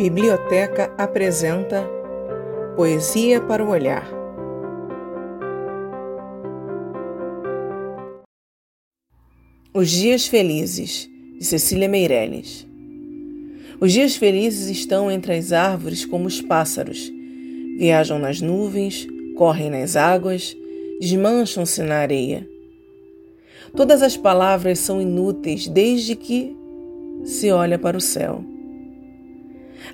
Biblioteca apresenta Poesia para o Olhar. Os Dias Felizes, de Cecília Meirelles. Os dias felizes estão entre as árvores como os pássaros. Viajam nas nuvens, correm nas águas, desmancham-se na areia. Todas as palavras são inúteis desde que se olha para o céu.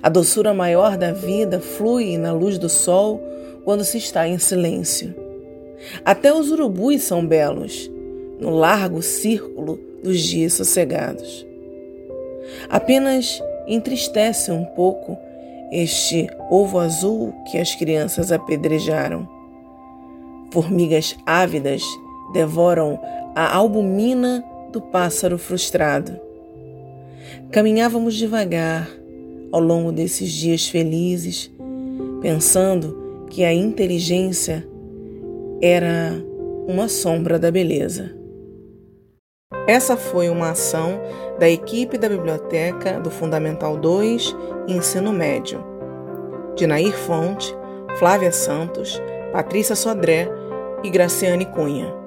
A doçura maior da vida flui na luz do sol quando se está em silêncio. Até os urubus são belos, no largo círculo dos dias sossegados. Apenas entristece um pouco este ovo azul que as crianças apedrejaram. Formigas ávidas devoram a albumina do pássaro frustrado. Caminhávamos devagar ao longo desses dias felizes, pensando que a inteligência era uma sombra da beleza. Essa foi uma ação da equipe da biblioteca do Fundamental 2 Ensino Médio. De Nair Fonte, Flávia Santos, Patrícia Sodré e Graciane Cunha.